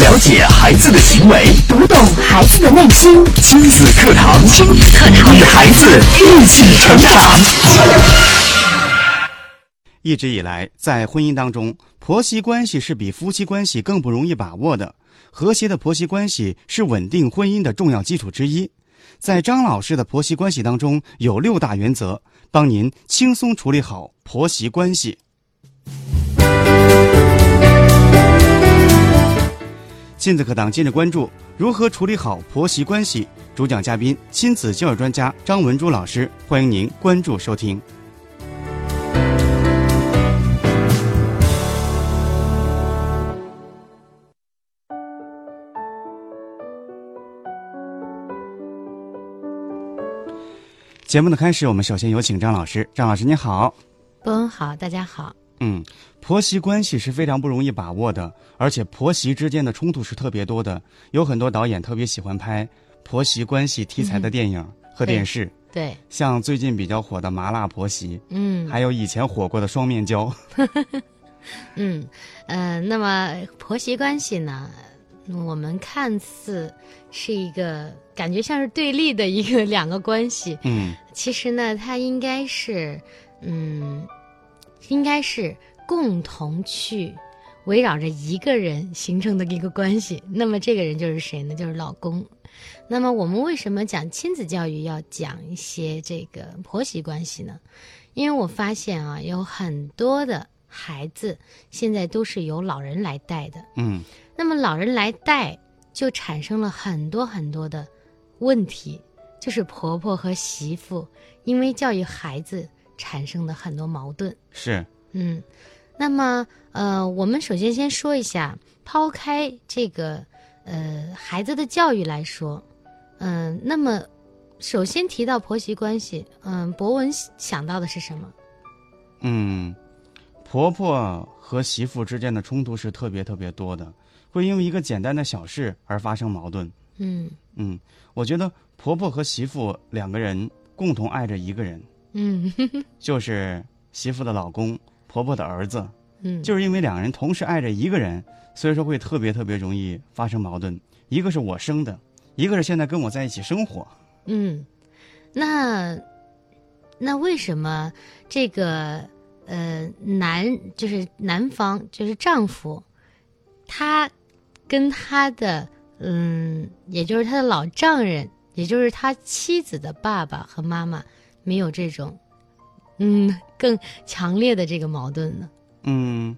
了解孩子的行为，读懂孩子的内心。亲子课堂，亲子课堂，与孩子一起成长。一直以来，在婚姻当中，婆媳关系是比夫妻关系更不容易把握的。和谐的婆媳关系是稳定婚姻的重要基础之一。在张老师的婆媳关系当中，有六大原则，帮您轻松处理好婆媳关系。亲子课堂今日关注如何处理好婆媳关系，主讲嘉宾亲子教育专家张文珠老师，欢迎您关注收听。节目的开始，我们首先有请张老师。张老师，你好。波恩好，大家好。嗯，婆媳关系是非常不容易把握的，而且婆媳之间的冲突是特别多的。有很多导演特别喜欢拍婆媳关系题材的电影和电视。对，像最近比较火的《麻辣婆媳》，嗯，还有以前火过的《双面胶》。嗯，呃，那么婆媳关系呢？我们看似是一个感觉像是对立的一个两个关系，嗯，其实呢，它应该是，嗯，应该是共同去围绕着一个人形成的一个关系。那么这个人就是谁呢？就是老公。那么我们为什么讲亲子教育要讲一些这个婆媳关系呢？因为我发现啊，有很多的孩子现在都是由老人来带的，嗯。那么老人来带，就产生了很多很多的问题，就是婆婆和媳妇因为教育孩子产生的很多矛盾。是，嗯，那么呃，我们首先先说一下，抛开这个呃孩子的教育来说，嗯，那么首先提到婆媳关系，嗯，博文想到的是什么？嗯，婆婆和媳妇之间的冲突是特别特别多的。会因为一个简单的小事而发生矛盾。嗯嗯，我觉得婆婆和媳妇两个人共同爱着一个人，嗯，就是媳妇的老公，婆婆的儿子。嗯，就是因为两个人同时爱着一个人，所以说会特别特别容易发生矛盾。一个是我生的，一个是现在跟我在一起生活。嗯，那那为什么这个呃男就是男方就是丈夫，他？跟他的嗯，也就是他的老丈人，也就是他妻子的爸爸和妈妈，没有这种嗯更强烈的这个矛盾呢。嗯，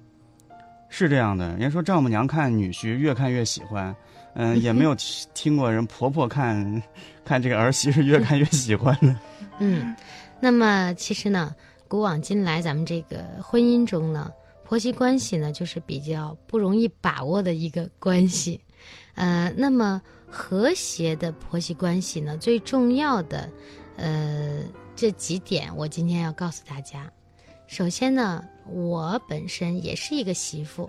是这样的。人家说丈母娘看女婿越看越喜欢，嗯，也没有听过人婆婆看 看这个儿媳是越看越喜欢的。嗯，那么其实呢，古往今来，咱们这个婚姻中呢。婆媳关系呢，就是比较不容易把握的一个关系，呃，那么和谐的婆媳关系呢，最重要的，呃，这几点我今天要告诉大家。首先呢，我本身也是一个媳妇，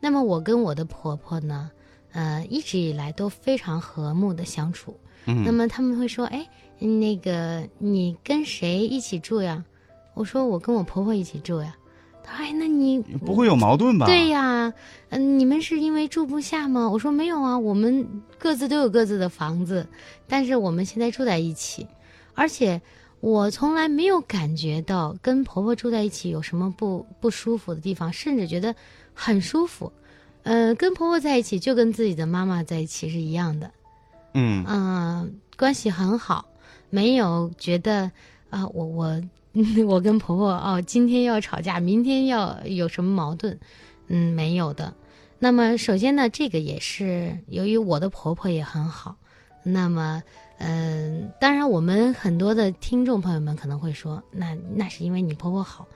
那么我跟我的婆婆呢，呃，一直以来都非常和睦的相处。嗯，那么他们会说，哎，那个你跟谁一起住呀？我说我跟我婆婆一起住呀。他说哎，那你不会有矛盾吧？对呀，嗯，你们是因为住不下吗？我说没有啊，我们各自都有各自的房子，但是我们现在住在一起，而且我从来没有感觉到跟婆婆住在一起有什么不不舒服的地方，甚至觉得很舒服。呃，跟婆婆在一起就跟自己的妈妈在一起是一样的，嗯嗯，关系很好，没有觉得啊，我我。我跟婆婆哦，今天要吵架，明天要有什么矛盾？嗯，没有的。那么首先呢，这个也是由于我的婆婆也很好。那么，嗯，当然我们很多的听众朋友们可能会说，那那是因为你婆婆好，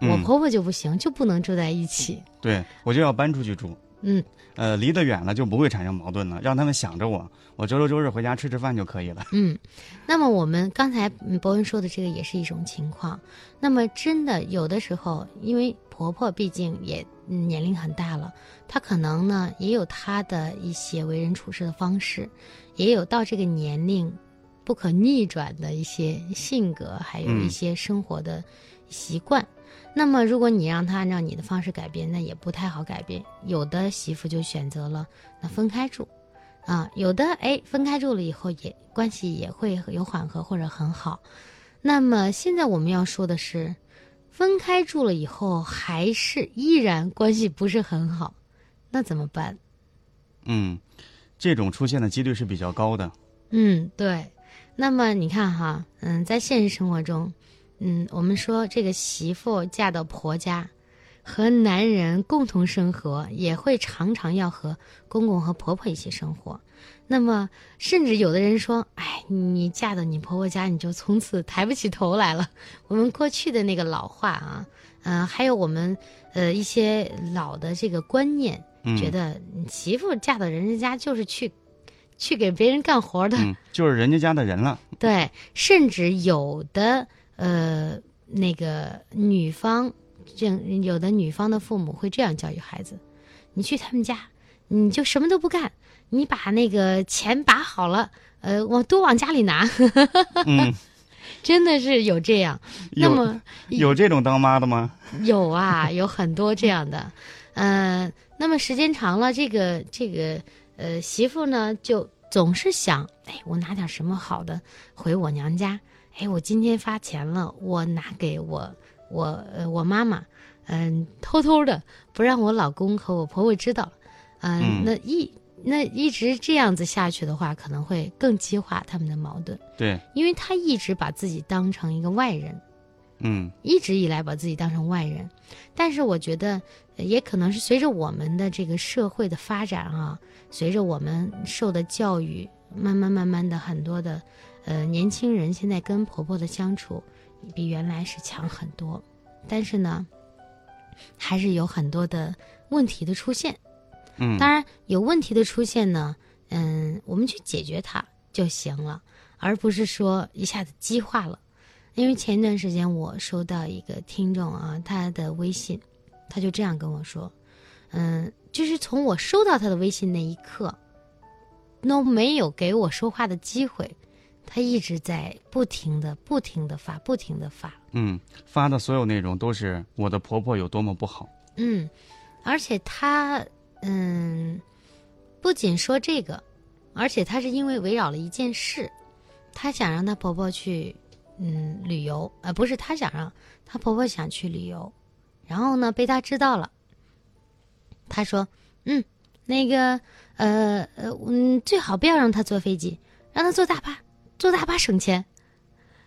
我婆婆就不行，就不能住在一起。对，我就要搬出去住。嗯，呃，离得远了就不会产生矛盾了，让他们想着我，我周六周日回家吃吃饭就可以了。嗯，那么我们刚才博文说的这个也是一种情况。那么真的有的时候，因为婆婆毕竟也年龄很大了，她可能呢也有她的一些为人处事的方式，也有到这个年龄不可逆转的一些性格，还有一些生活的习惯。那么如果你让他按照你的方式改变，那也不太好改变。有的媳妇就选择了那分开住，啊，有的哎分开住了以后也关系也会有缓和或者很好。那么现在我们要说的是，分开住了以后还是依然关系不是很好，那怎么办？嗯，这种出现的几率是比较高的。嗯，对。那么你看哈，嗯，在现实生活中，嗯，我们说这个媳妇嫁到婆家，和男人共同生活，也会常常要和公公和婆婆一起生活。那么，甚至有的人说，哎，你嫁到你婆婆家，你就从此抬不起头来了。我们过去的那个老话啊，嗯、还有我们呃一些老的这个观念，嗯觉得媳妇嫁到人家家就是去去给别人干活的。嗯，就是人家家的人了。对，甚至有的呃那个女方，这样有的女方的父母会这样教育孩子：你去他们家，你就什么都不干，你把那个钱把好了，呃，往多往家里拿。嗯，真的是有这样。那么有这种当妈的吗？有啊，有很多这样的，嗯、那么时间长了，这个这个呃媳妇呢，就总是想，哎，我拿点什么好的回我娘家，哎，我今天发钱了，我拿给我我呃我妈妈，嗯、偷偷的不让我老公和我婆婆知道，嗯、嗯。那一那一直这样子下去的话，可能会更激化他们的矛盾，对，因为他一直把自己当成一个外人。嗯一直以来把自己当成外人，但是我觉得呃也可能是随着我们的这个社会的发展啊，随着我们受的教育，慢慢慢慢的很多的呃年轻人现在跟婆婆的相处比原来是强很多，但是呢，还是有很多的问题的出现。嗯，当然，有问题的出现呢，嗯，我们去解决它就行了，而不是说一下子激化了。因为前一段时间我收到一个听众啊，他的微信，他就这样跟我说，嗯，就是从我收到他的微信那一刻，都没有给我说话的机会，他一直在不停的、不停的发、不停的发，嗯，发的所有内容都是我的婆婆有多么不好。嗯，而且他，嗯，不仅说这个，而且他是因为围绕了一件事，她想让她婆婆去，嗯，旅游，呃，不是她想让她婆婆想去旅游，然后呢被她知道了，她说，嗯，那个，呃呃，嗯，最好不要让她坐飞机，让她坐大巴，坐大巴省钱。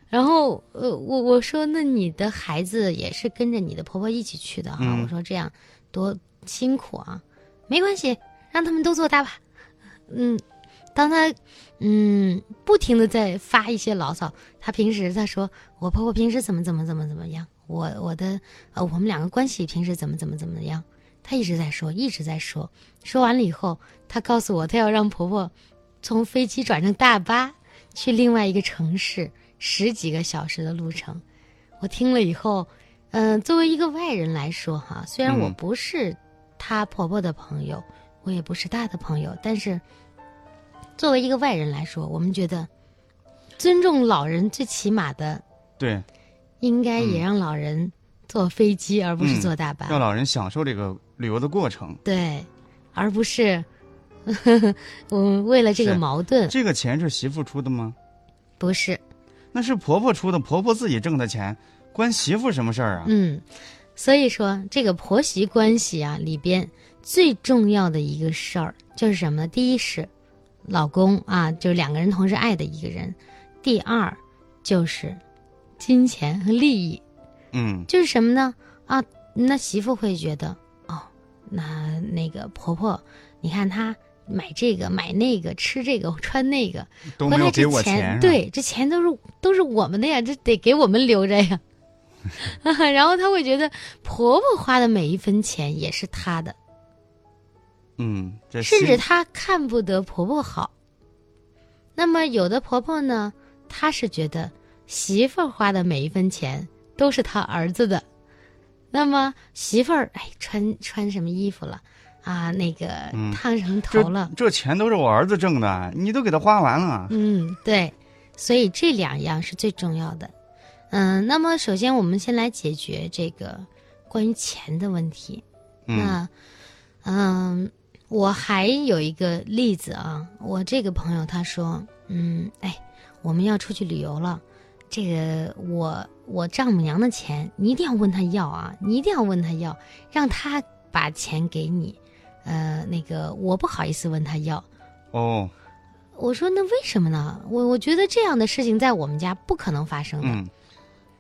然后，呃，我我说，那你的孩子也是跟着你的婆婆一起去的哈。嗯我说这样多辛苦啊，没关系，让他们都坐大巴。嗯，当他嗯不停的在发一些牢骚，他平时他说我婆婆平时怎么怎么怎么怎么样，我我的呃我们两个关系平时怎么怎么怎么样，他一直在说，一直在说。说完了以后，他告诉我，他要让婆婆从飞机转成大巴去另外一个城市，十几个小时的路程。我听了以后，嗯、作为一个外人来说，哈，虽然我嗯不是她婆婆的朋友，我也不是她的朋友，但是作为一个外人来说，我们觉得尊重老人最起码的，对，应该也嗯让老人坐飞机，而不是嗯坐大巴。让老人享受这个旅游的过程。对，而不是 我们为了这个矛盾，这个钱是媳妇出的吗？不是，那是婆婆出的，婆婆自己挣的钱，关媳妇什么事儿啊？嗯，所以说这个婆媳关系啊里边最重要的一个事儿就是什么呢？第一是老公啊，就是两个人同时爱的一个人；第二就是金钱和利益，嗯就是什么呢？啊，那媳妇会觉得哦，那那个婆婆，你看她买这个买那个，吃这个穿那个，回来这都没有给我钱，啊对，这钱都是都是我们的呀，这得给我们留着呀。然后她会觉得婆婆花的每一分钱也是她的，嗯，这甚至媳她看不得婆婆好。那么有的婆婆呢，她是觉得媳妇儿花的每一分钱都是她儿子的。那么媳妇儿哎穿穿什么衣服了啊？那个嗯烫什么头这了？这钱都是我儿子挣的，你都给他花完了。嗯，对，所以这两样是最重要的。嗯，那么首先我们先来解决这个关于钱的问题。嗯那，嗯，我还有一个例子啊，我这个朋友他说，嗯，哎，我们要出去旅游了，这个我我丈母娘的钱你一定要问他要啊，你一定要问他要，让他把钱给你，呃，那个我不好意思问他要。哦，我说那为什么呢？我我觉得这样的事情在我们家不可能发生的。嗯，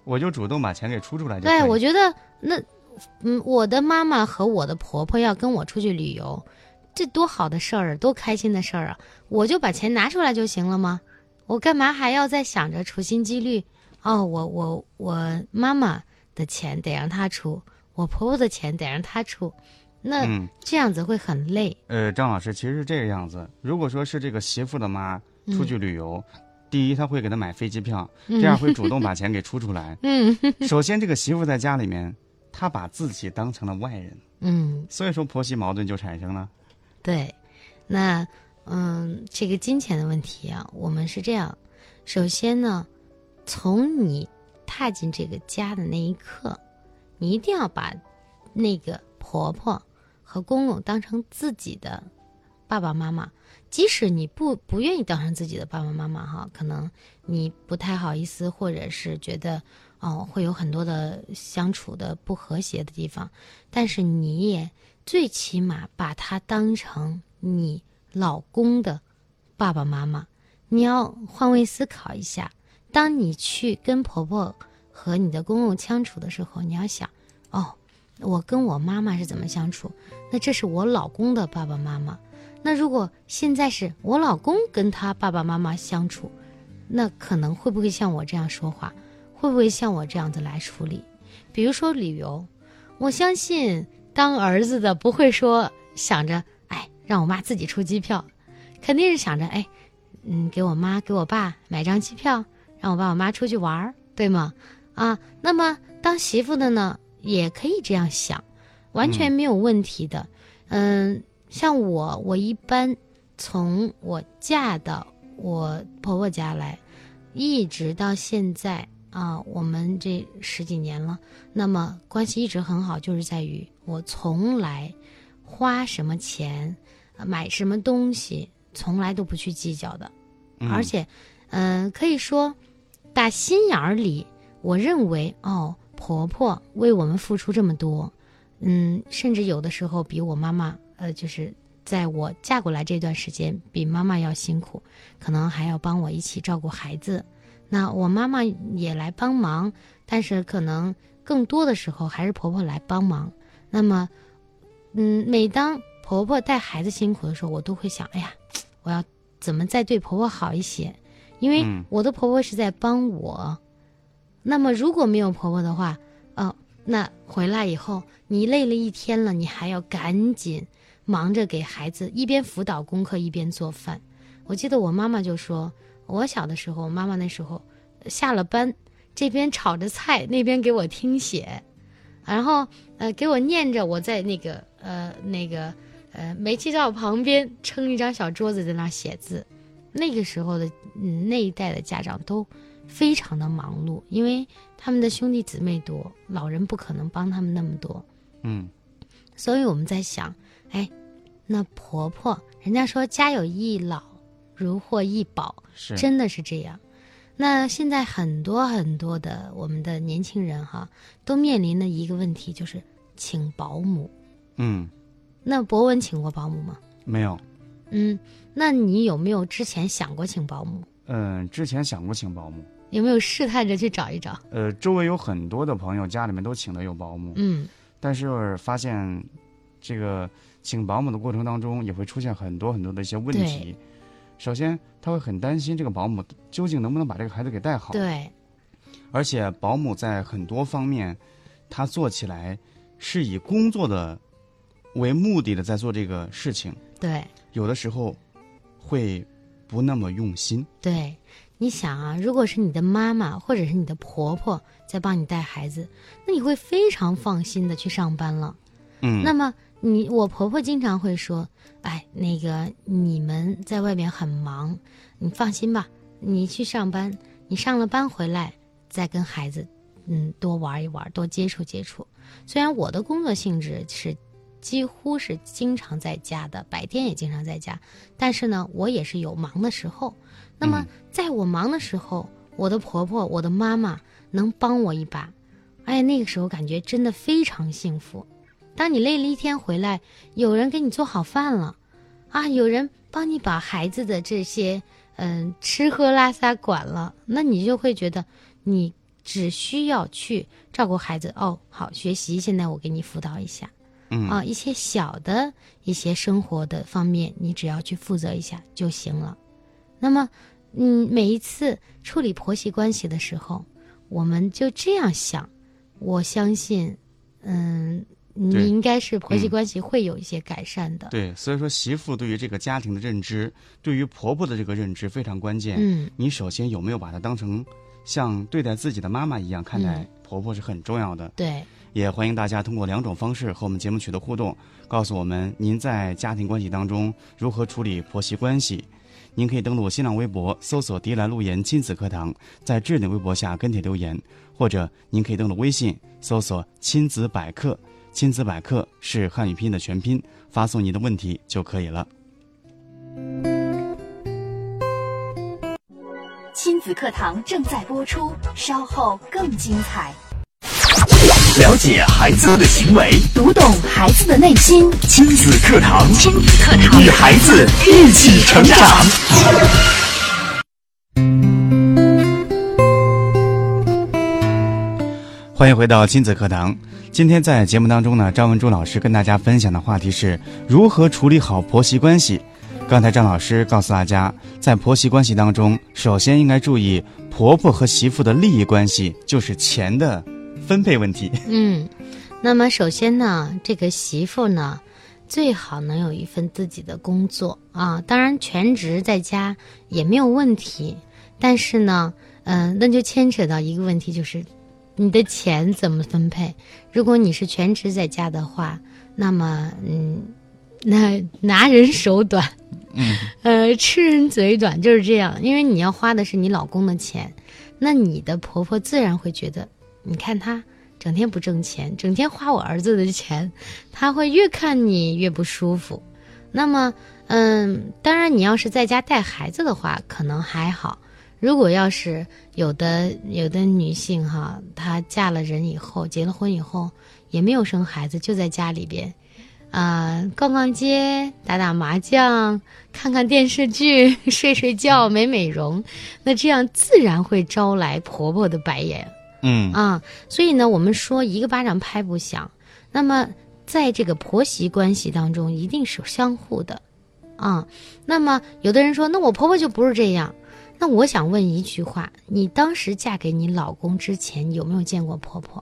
我就主动把钱给出出来就。对，我觉得那，嗯，我的妈妈和我的婆婆要跟我出去旅游，这多好的事儿啊，多开心的事儿啊！我就把钱拿出来就行了吗？我干嘛还要再想着处心积虑？哦，我我我妈妈的钱得让她出，我婆婆的钱得让她出，那嗯这样子会很累。呃，张老师其实是这个样子。如果说是这个媳妇的妈出去旅游，第一他会给他买飞机票，第二会主动把钱给出出来。嗯首先，这个媳妇在家里面，她把自己当成了外人，嗯，所以说婆媳矛盾就产生了。对，那嗯，这个金钱的问题啊，我们是这样，首先呢，从你踏进这个家的那一刻，你一定要把那个婆婆和公公当成自己的爸爸妈妈。即使你不不愿意当成自己的爸爸妈妈哈，可能你不太好意思，或者是觉得哦会有很多的相处的不和谐的地方，但是你也最起码把他当成你老公的爸爸妈妈。你要换位思考一下，当你去跟婆婆和你的公公相处的时候，你要想，哦，我跟我妈妈是怎么相处？那这是我老公的爸爸妈妈。那如果现在是我老公跟他爸爸妈妈相处，那可能会不会像我这样说话？会不会像我这样子来处理？比如说旅游，我相信当儿子的不会说想着，哎，让我妈自己出机票，肯定是想着，哎，嗯，给我妈给我爸买张机票，让我爸我妈出去玩儿，对吗？啊，那么当媳妇的呢，也可以这样想，完全没有问题的。嗯，像我，我一般从我嫁到我婆婆家来，一直到现在啊，我们这十几年了，那么关系一直很好，就是在于我从来花什么钱、呃买什么东西，从来都不去计较的，嗯。而且，嗯、可以说打心眼儿里，我认为哦，婆婆为我们付出这么多，嗯，甚至有的时候比我妈妈，呃，就是在我嫁过来这段时间，比妈妈要辛苦，可能还要帮我一起照顾孩子。那我妈妈也来帮忙，但是可能更多的时候还是婆婆来帮忙。那么，嗯，每当婆婆带孩子辛苦的时候，我都会想，哎呀，我要怎么再对婆婆好一些？因为嗯我的婆婆是在帮我。那么如果没有婆婆的话，哦，那回来以后你累了一天了，你还要赶紧忙着给孩子一边辅导功课一边做饭。我记得我妈妈就说，我小的时候，我妈妈那时候下了班，这边炒着菜，那边给我听写，然后呃给我念着，我在那个呃那个呃煤气灶旁边撑一张小桌子在那写字。那个时候的嗯那一代的家长都非常的忙碌，因为他们的兄弟姊妹多，老人不可能帮他们那么多。嗯所以我们在想，哎，那婆婆，人家说家有一老，如获一宝，是真的是这样。那现在很多很多的我们的年轻人哈，都面临的一个问题就是请保姆。嗯那博文请过保姆吗？没有。嗯，那你有没有之前想过请保姆？嗯，之前想过请保姆，有没有试探着去找一找？呃，周围有很多的朋友家里面都请的有保姆，嗯但是发现这个请保姆的过程当中也会出现很多很多的一些问题。首先，他会很担心这个保姆究竟能不能把这个孩子给带好，对，而且保姆在很多方面，他做起来是以工作的为目的的在做这个事情，对有的时候会不那么用心。对，你想啊，如果是你的妈妈或者是你的婆婆在帮你带孩子，那你会非常放心的去上班了。嗯，那么你我婆婆经常会说，哎，那个你们在外面很忙，你放心吧，你去上班，你上了班回来，再跟孩子，嗯，多玩一玩，多接触接触。虽然我的工作性质是几乎是经常在家的，白天也经常在家，但是呢，我也是有忙的时候。那么，在我忙的时候，我的婆婆、我的妈妈能帮我一把，哎，那个时候感觉真的非常幸福。当你累了一天回来，有人给你做好饭了，啊，有人帮你把孩子的这些嗯吃喝拉撒管了，那你就会觉得你只需要去照顾孩子哦，好学习，现在我给你辅导一下，嗯啊，一些小的一些生活的方面，你只要去负责一下就行了。那么，嗯，每一次处理婆媳关系的时候，我们就这样想，我相信，嗯，你应该是婆媳嗯关系会有一些改善的。对，所以说媳妇对于这个家庭的认知，对于婆婆的这个认知非常关键。嗯，你首先有没有把她当成像对待自己的妈妈一样看待嗯婆婆是很重要的。对，也欢迎大家通过两种方式和我们节目取得互动，告诉我们您在家庭关系当中如何处理婆媳关系。您可以登录新浪微博搜索“迪兰路言亲子课堂”，在置顶微博下跟帖留言，或者您可以登录微信搜索“亲子百科”，亲子百科是汉语拼音的全拼，发送您的问题就可以了。亲子课堂正在播出，稍后更精彩。了解孩子的行为，读懂孩子的内心，亲子课堂，亲子课堂与孩子一起成长。欢迎回到亲子课堂。今天在节目当中呢，张文珠老师跟大家分享的话题是如何处理好婆媳关系。刚才张老师告诉大家，在婆媳关系当中，首先应该注意婆婆和媳妇的利益关系，就是钱的分配问题。嗯，那么首先呢，这个媳妇呢，最好能有一份自己的工作啊，当然全职在家也没有问题，但是呢，嗯、那就牵扯到一个问题，就是你的钱怎么分配。如果你是全职在家的话，那么嗯，那拿人手短，嗯，呃，吃人嘴短就是这样，因为你要花的是你老公的钱，那你的婆婆自然会觉得，你看她整天不挣钱，整天花我儿子的钱，她会越看你越不舒服。那么，嗯，当然你要是在家带孩子的话，可能还好。如果要是有的有的女性哈，她嫁了人以后，结了婚以后也没有生孩子，就在家里边，啊、逛逛街、打打麻将、看看电视剧、睡睡觉、美美容，那这样自然会招来婆婆的白眼嗯啊。所以呢，我们说一个巴掌拍不响。那么在这个婆媳关系当中，一定是相互的啊。那么有的人说，那我婆婆就不是这样。那我想问一句话：你当时嫁给你老公之前，有没有见过婆婆？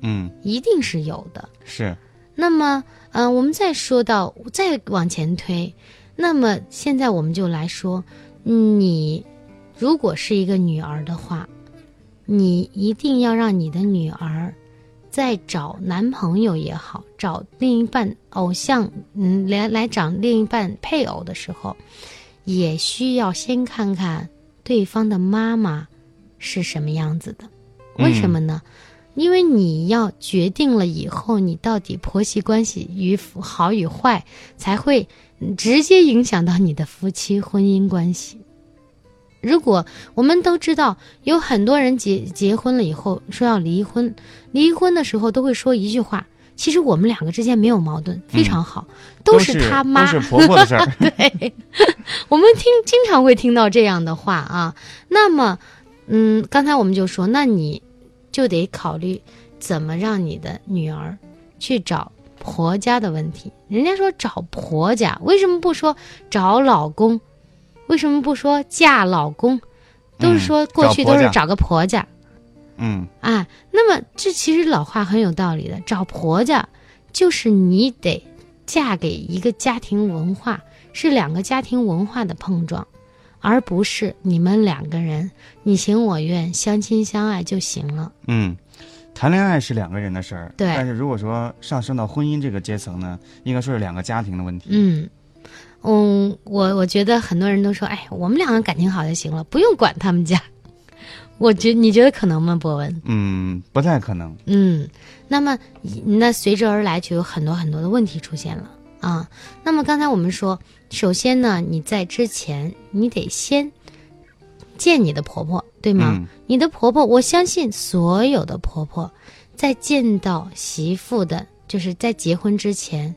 嗯，一定是有的。是，那么，嗯、我们再说到再往前推，那么现在我们就来说，你如果是一个女儿的话，你一定要让你的女儿在找男朋友也好，找另一半偶像，嗯，来来找另一半配偶的时候，也需要先看看对方的妈妈是什么样子的。为什么呢？因为你要决定了以后，你到底婆媳关系与否好与坏，才会嗯直接影响到你的夫妻婚姻关系。如果我们都知道，有很多人结结婚了以后说要离婚，离婚的时候都会说一句话：其实我们两个之间没有矛盾，非常好，都是他妈。都是婆婆的事儿。对，我们听经常会听到这样的话啊。那么，嗯，刚才我们就说，那你就得考虑怎么让你的女儿去找婆家的问题。人家说找婆家，为什么不说找老公？为什么不说嫁老公？都是嗯说过去都是找个婆家。嗯啊，那么这其实老话很有道理的，找婆家就是你得嫁给一个家庭文化，是两个家庭文化的碰撞，而不是你们两个人你情我愿、相亲相爱就行了。嗯，谈恋爱是两个人的事儿，对但是如果说上升到婚姻这个阶层呢，应该说是两个家庭的问题。嗯，嗯，我我觉得很多人都说，哎，我们两个感情好就行了，不用管他们家。我觉你觉得可能吗，博文？嗯，不太可能。嗯，那么那随之而来就有很多很多的问题出现了啊。那么刚才我们说，首先呢，你在之前你得先见你的婆婆，对吗？嗯你的婆婆，我相信所有的婆婆在见到媳妇的，就是在结婚之前，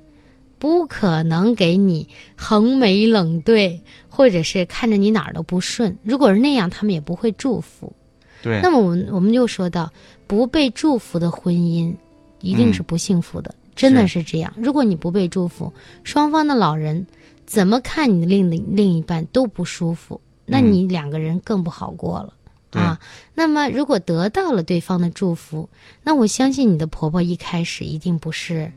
不可能给你横眉冷对，或者是看着你哪儿都不顺。如果是那样，他们也不会祝福。对。那，么我们我们就说到，不被祝福的婚姻一定是不幸福的，真的是这样。如果你不被祝福，双方的老人怎么看你的另另一半都不舒服，那嗯你两个人更不好过了。对。啊，那么如果得到了对方的祝福，那我相信你的婆婆一开始一定不是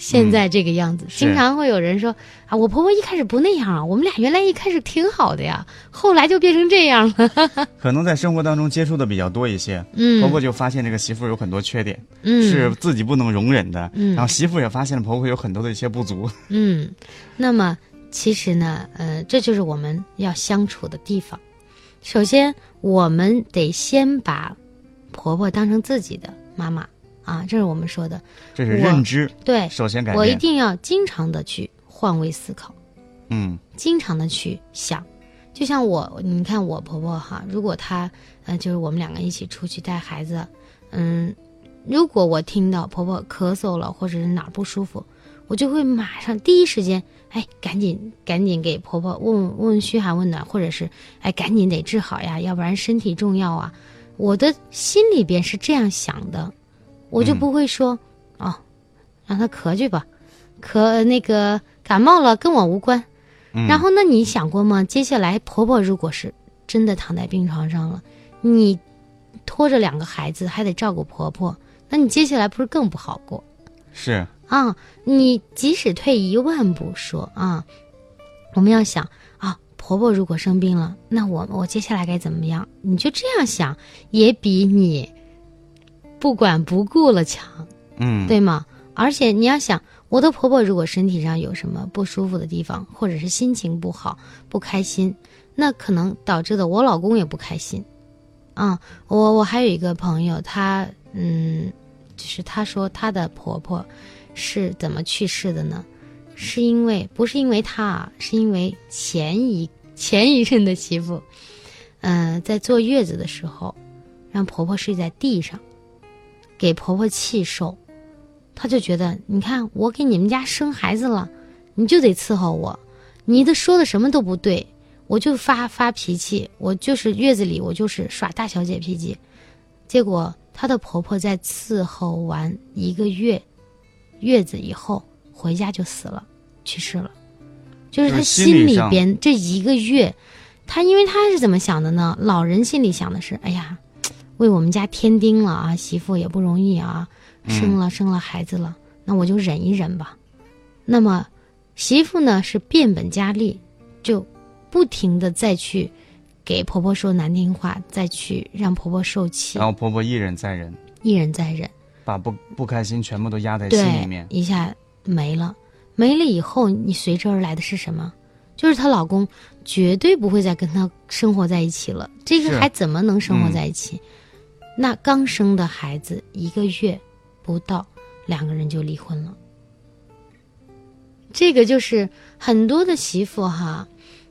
现在这个样子。是经常会有人说啊，我婆婆一开始不那样啊，我们俩原来一开始挺好的呀，后来就变成这样了。可能在生活当中接触的比较多一些，嗯，婆婆就发现这个媳妇有很多缺点，嗯是自己不能容忍的。嗯然后媳妇也发现了婆婆有很多的一些不足。嗯，那么其实呢，呃，这就是我们要相处的地方。首先，我们得先把婆婆当成自己的妈妈啊，这是我们说的。这是认知，对，首先改我一。定要经常的去换位思考，嗯经常的去想。就像我，你看我婆婆哈，如果她，呃，就是我们两个一起出去带孩子，嗯，如果我听到婆婆咳嗽了，或者是哪儿不舒服，我就会马上第一时间，哎，赶紧赶紧给婆婆问问问嘘寒问暖，或者是哎，赶紧得治好呀，要不然身体重要啊。我的心里边是这样想的，我就嗯不会说、哦，让他咳去吧，咳那个感冒了跟我无关。嗯，然后，那你想过吗？接下来婆婆如果是真的躺在病床上了，你拖着两个孩子还得照顾婆婆，那你接下来不是更不好过是啊？你即使退一万步说啊，我们要想啊，婆婆如果生病了，那我我接下来该怎么样？你就这样想，也比你不管不顾了强。嗯对吗？而且你要想，我的婆婆如果身体上有什么不舒服的地方，或者是心情不好、不开心，那可能导致的我老公也不开心。啊，我我还有一个朋友，她嗯，就是她说她的婆婆是怎么去世的呢？是因为不是因为她啊，是因为前一 前一任的媳妇，呃，在坐月子的时候，让婆婆睡在地上，给婆婆气受。她就觉得，你看我给你们家生孩子了，你就得伺候我，你的说的什么都不对，我就发发脾气，我就是月子里我就是耍大小姐脾气，结果她的婆婆在伺候完一个月月子以后回家就死了，去世了，就是她心心里边这一个月，她因为她是怎么想的呢？老人心里想的是，哎呀，为我们家添丁了啊，媳妇也不容易啊。生了生了孩子了，那我就忍一忍吧。那么媳妇呢是变本加厉，就不停的再去给婆婆说难听话，再去让婆婆受气然，后婆婆一忍再忍，一忍再忍，把不不开心全部都压在心里面，。一下没了。没了以后，你随之而来的是什么？就是她老公绝对不会再跟她生活在一起了。这个还怎么能生活嗯在一起？那刚生的孩子一个月不到，两个人就离婚了。这个就是很多的媳妇哈，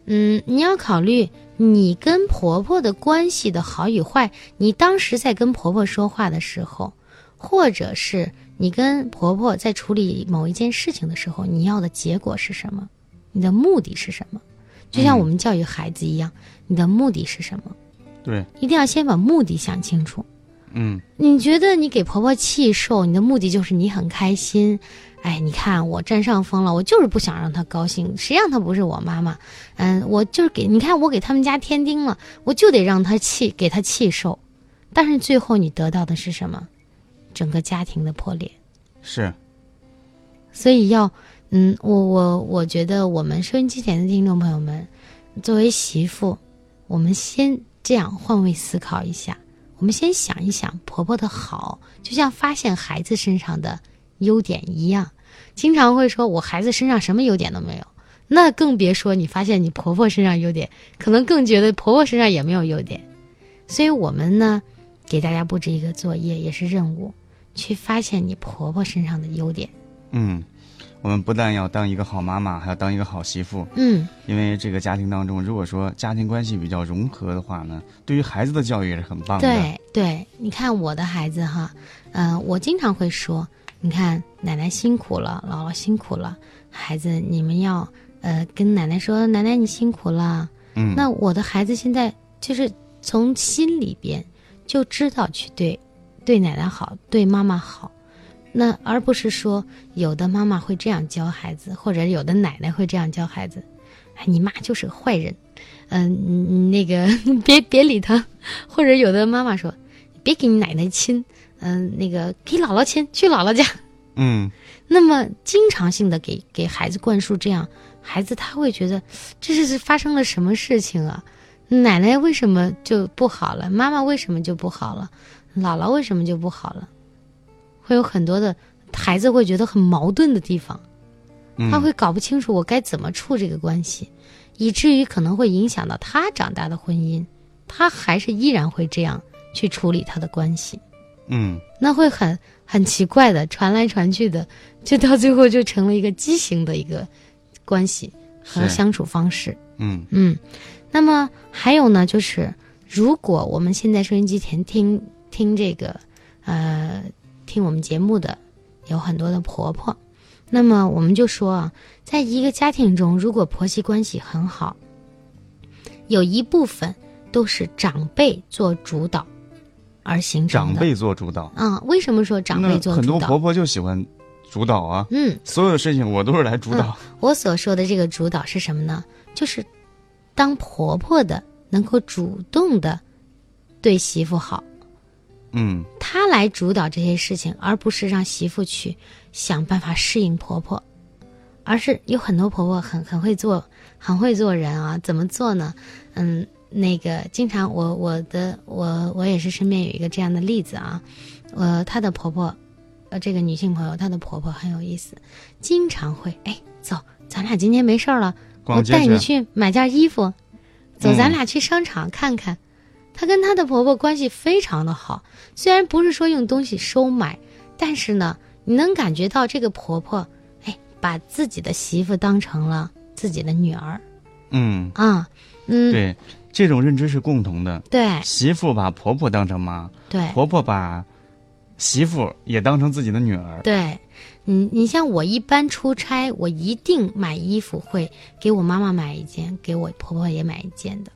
嗯，你要考虑你跟婆婆的关系的好与坏。你当时在跟婆婆说话的时候，或者是你跟婆婆在处理某一件事情的时候，你要的结果是什么？你的目的是什么？就像嗯我们教育孩子一样，你的目的是什么？对，一定要先把目的想清楚。嗯，你觉得你给婆婆气受，你的目的就是你很开心，哎，你看我占上风了，我就是不想让她高兴，谁让她不是我妈妈？嗯，我就是给你看我给他们家添丁了，我就得让她气，给她气受。但是最后你得到的是什么？整个家庭的破裂。是，所以要，嗯，我我我觉得我们收音机前的听众朋友们，作为媳妇，我们先这样换位思考一下，我们先想一想婆婆的好，就像发现孩子身上的优点一样。经常会说我孩子身上什么优点都没有，那更别说你发现你婆婆身上优点，可能更觉得婆婆身上也没有优点。所以我们呢，给大家布置一个作业，也是任务，去发现你婆婆身上的优点。嗯，我们不但要当一个好妈妈，还要当一个好媳妇。嗯，因为这个家庭当中，如果说家庭关系比较融合的话呢，对于孩子的教育也是很棒的。对对，你看我的孩子哈，嗯、我经常会说，你看奶奶辛苦了，姥姥辛苦了，孩子你们要呃跟奶奶说，奶奶你辛苦了。嗯，那我的孩子现在就是从心里边就知道去对对奶奶好，对妈妈好，那而不是说有的妈妈会这样教孩子，或者有的奶奶会这样教孩子，哎，你妈就是个坏人，嗯、那个 别别理她，或者有的妈妈说，别给你奶奶亲，嗯、那个给姥姥亲，去姥姥家。嗯那么经常性的给给孩子灌输这样，孩子他会觉得这是发生了什么事情啊？奶奶为什么就不好了？妈妈为什么就不好了？姥姥为什么就不好了？会有很多的孩子会觉得很矛盾的地方，嗯，他会搞不清楚我该怎么处这个关系，以至于可能会影响到他长大的婚姻，他还是依然会这样去处理他的关系。嗯那会很很奇怪的，传来传去的，就到最后就成了一个畸形的一个关系和相处方式。嗯嗯，那么还有呢，就是如果我们现在收音机前听听这个呃听我们节目的有很多的婆婆，那么我们就说啊，在一个家庭中，如果婆媳关系很好，有一部分都是长辈做主导而形成的。长辈做主导，啊、为什么说长辈做主导？很多婆婆就喜欢主导啊，嗯，所有的事情我都是来主导。我所说的这个主导是什么呢？就是当婆婆的能够主动的对媳妇好，嗯她来主导这些事情，而不是让媳妇去想办法适应婆婆，而是有很多婆婆很很会做，很会做人啊。怎么做呢？嗯，那个经常我我的我我也是身边有一个这样的例子啊，呃，她的婆婆，呃，这个女性朋友，她的婆婆很有意思，经常会哎走，咱俩今天没事儿了，我带你去去买件衣服，走，嗯咱俩去商场看看。她跟她的婆婆关系非常的好，虽然不是说用东西收买，但是呢，你能感觉到这个婆婆，哎，把自己的媳妇当成了自己的女儿。嗯，啊，嗯，对，这种认知是共同的。对。媳妇把婆婆当成妈，对。婆婆把媳妇也当成自己的女儿。对，你你像我一般出差，我一定买衣服会给我妈妈买一件，给我婆婆也买一件的，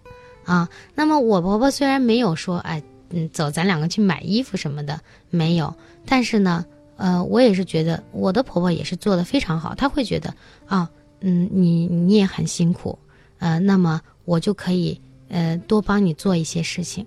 啊。那么我婆婆虽然没有说，哎，嗯，走，咱两个去买衣服什么的，没有，但是呢，呃，我也是觉得我的婆婆也是做的非常好，她会觉得啊，嗯，你你也很辛苦，呃，那么我就可以呃多帮你做一些事情。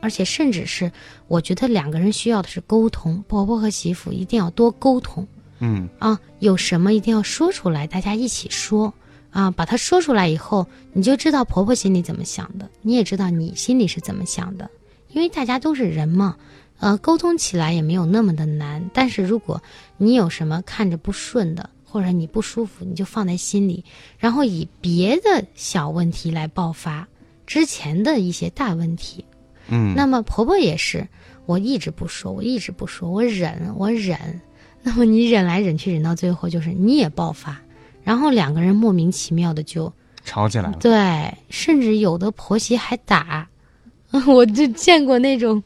而且甚至是，我觉得两个人需要的是沟通，婆婆和媳妇一定要多沟通嗯啊，有什么一定要说出来，大家一起说啊，把它说出来以后，你就知道婆婆心里怎么想的，你也知道你心里是怎么想的，因为大家都是人嘛，呃，沟通起来也没有那么的难。但是如果你有什么看着不顺的，或者你不舒服，你就放在心里，然后以别的小问题来爆发之前的一些大问题。嗯，那么婆婆也是，我一直不说，我一直不说，我忍，我忍。那么你忍来忍去，忍到最后就是你也爆发，然后两个人莫名其妙的就吵起来了。对，甚至有的婆媳还打，我就见过那种，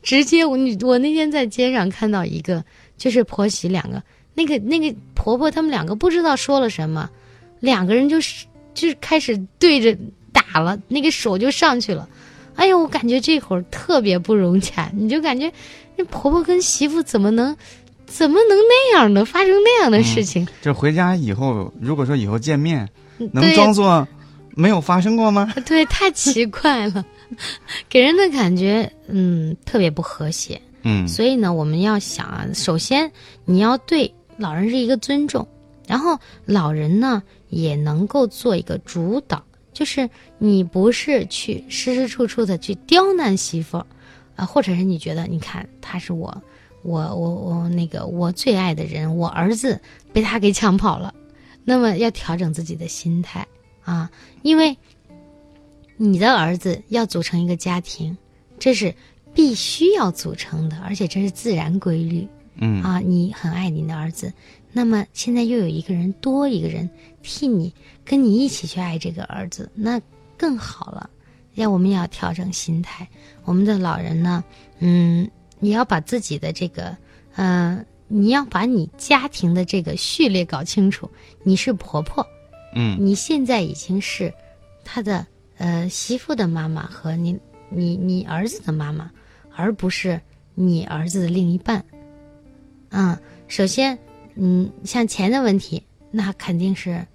直接我你我那天在街上看到一个，就是婆媳两个，那个那个婆婆他们两个不知道说了什么，两个人就是就是开始对着打了，那个手就上去了，哎呦，我感觉这会儿特别不融洽，你就感觉那婆婆跟媳妇怎么能怎么能那样呢发生那样的事情？就回家以后，如果说以后见面，能装作没有发生过吗？对，太奇怪了，给人的感觉嗯特别不和谐。嗯所以呢，我们要想啊，首先你要对老人是一个尊重，然后老人呢也能够做一个主导，就是你不是去时时处处的去刁难媳妇儿，啊，或者是你觉得你看他是我，我我我那个我最爱的人，我儿子被他给抢跑了，那么要调整自己的心态啊，因为你的儿子要组成一个家庭，这是必须要组成的，而且这是自然规律。嗯啊，你很爱你的儿子，那么现在又有一个人多一个人替你跟你一起去爱这个儿子，那更好了。要我们也要调整心态，我们的老人呢，嗯，你要把自己的这个，呃，你要把你家庭的这个序列搞清楚。你是婆婆，嗯你现在已经是他的呃媳妇的妈妈和你你你儿子的妈妈，而不是你儿子的另一半。嗯，首先，嗯，像钱的问题，那肯定是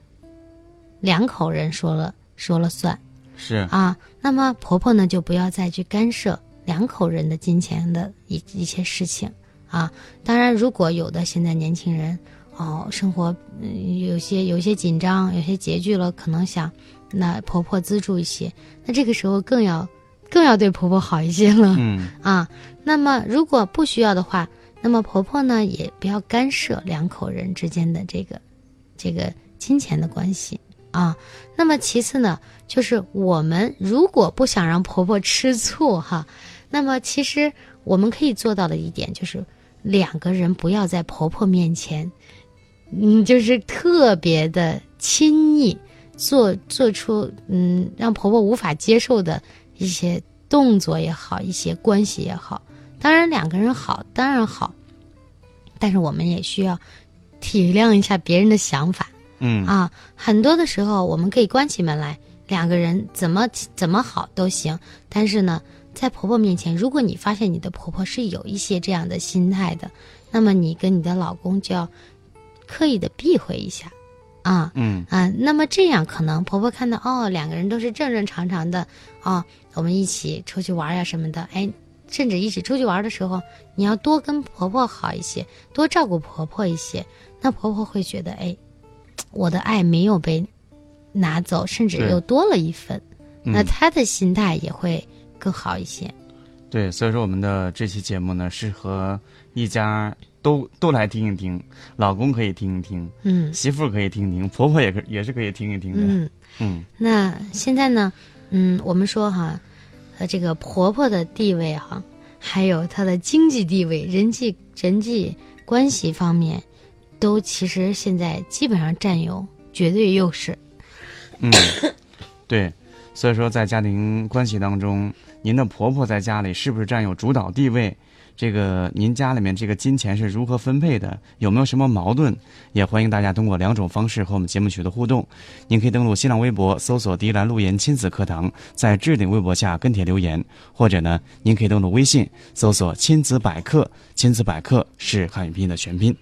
两口人说了说了算是啊。那么婆婆呢，就不要再去干涉两口人的金钱的一一些事情啊。当然，如果有的现在年轻人哦，生活、嗯、有些有些紧张，有些拮据了，可能想那婆婆资助一些，那这个时候更要更要对婆婆好一些了。嗯啊，那么如果不需要的话，那么婆婆呢也不要干涉两口人之间的这个这个金钱的关系啊。那么其次呢，就是我们如果不想让婆婆吃醋哈，那么其实我们可以做到的一点就是，两个人不要在婆婆面前，嗯，就是特别的亲昵，做做出嗯让婆婆无法接受的一些动作也好，一些关系也好。当然，两个人好当然好，但是我们也需要体谅一下别人的想法嗯啊。很多的时候，我们可以关起门来，两个人怎么怎么好都行。但是呢，在婆婆面前，如果你发现你的婆婆是有一些这样的心态的，那么你跟你的老公就要刻意的避讳一下。啊。嗯。啊，那么这样可能婆婆看到哦，两个人都是正正常常的哦，我们一起出去玩呀什么的，哎，甚至一起出去玩的时候，你要多跟婆婆好一些，多照顾婆婆一些，那婆婆会觉得哎，我的爱没有被拿走，甚至又多了一份，那嗯她的心态也会更好一些。对，所以说我们的这期节目呢，适合一家都都来听一听，老公可以听一听，嗯媳妇可以听一听，婆婆也可也是可以听一听的。嗯。嗯那现在呢，嗯，我们说哈，呃，这个婆婆的地位哈，还有她的经济地位、人际人际关系方面，都其实现在基本上占有绝对优势。嗯，对，所以说在家庭关系当中，您的婆婆在家里是不是占有主导地位？这个您家里面这个金钱是如何分配的？有没有什么矛盾？也欢迎大家通过两种方式和我们节目取得互动。您可以登录新浪微博搜索“迪兰路言亲子课堂”，在置顶微博下跟帖留言，或者呢，您可以登录微信搜索“亲子百科”，亲子百科是汉语拼音的全拼。